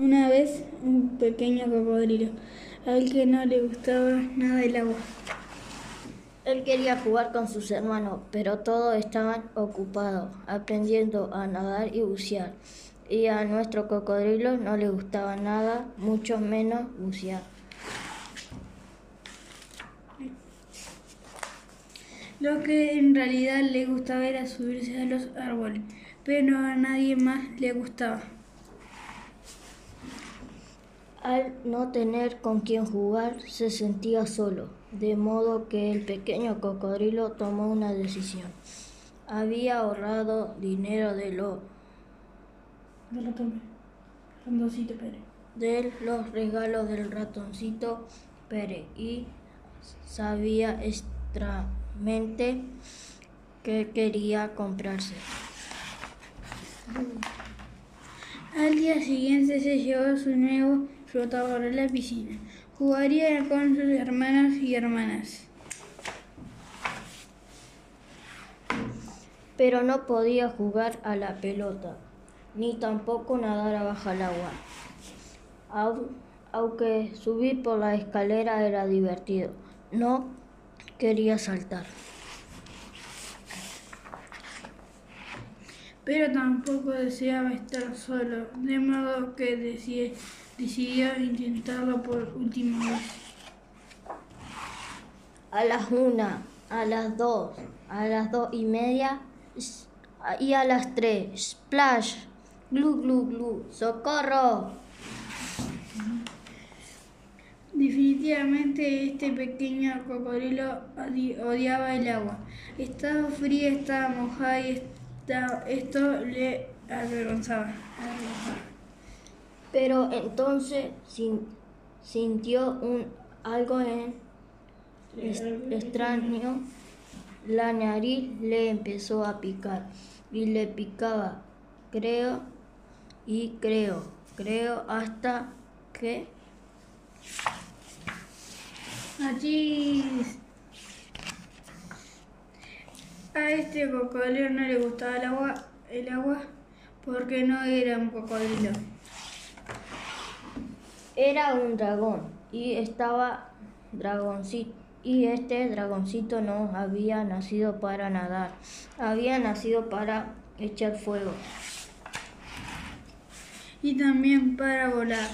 Una vez un pequeño cocodrilo, al que no le gustaba nada el agua. Él quería jugar con sus hermanos, pero todos estaban ocupados aprendiendo a nadar y bucear. Y a nuestro cocodrilo no le gustaba nada, mucho menos bucear. Lo que en realidad le gustaba era subirse a los árboles, pero a nadie más le gustaba. Al no tener con quién jugar, se sentía solo, de modo que el pequeño cocodrilo tomó una decisión. Había ahorrado dinero de, lo, De ratón, ratoncito Pérez. de los regalos del ratoncito Pérez y sabía extramente que quería comprarse. Al día siguiente se llevó su nuevo flotador a la piscina. Jugaría con sus hermanos y hermanas. pero no podía jugar a la pelota, ni tampoco nadar bajo el agua. Au- Aunque subir por la escalera era divertido, no quería saltar. Pero tampoco deseaba estar solo, de modo que deci- decidió intentarlo por última vez. A las una, a las dos, a las dos y media y a las tres. Splash, glu glu glu, socorro. Definitivamente este pequeño cocodrilo odi- odiaba el agua. Estaba fría, estaba mojada y esta- esto le avergonzaba. Pero entonces sin- sintió un algo en extraño. La nariz le empezó a picar y le picaba, creo, y creo, creo, hasta que Allí a este cocodrilo no le gustaba el agua, el agua porque no era un cocodrilo. era un dragón y estaba dragoncito. Y este dragoncito no había nacido para nadar, había nacido para echar fuego. Y también para volar.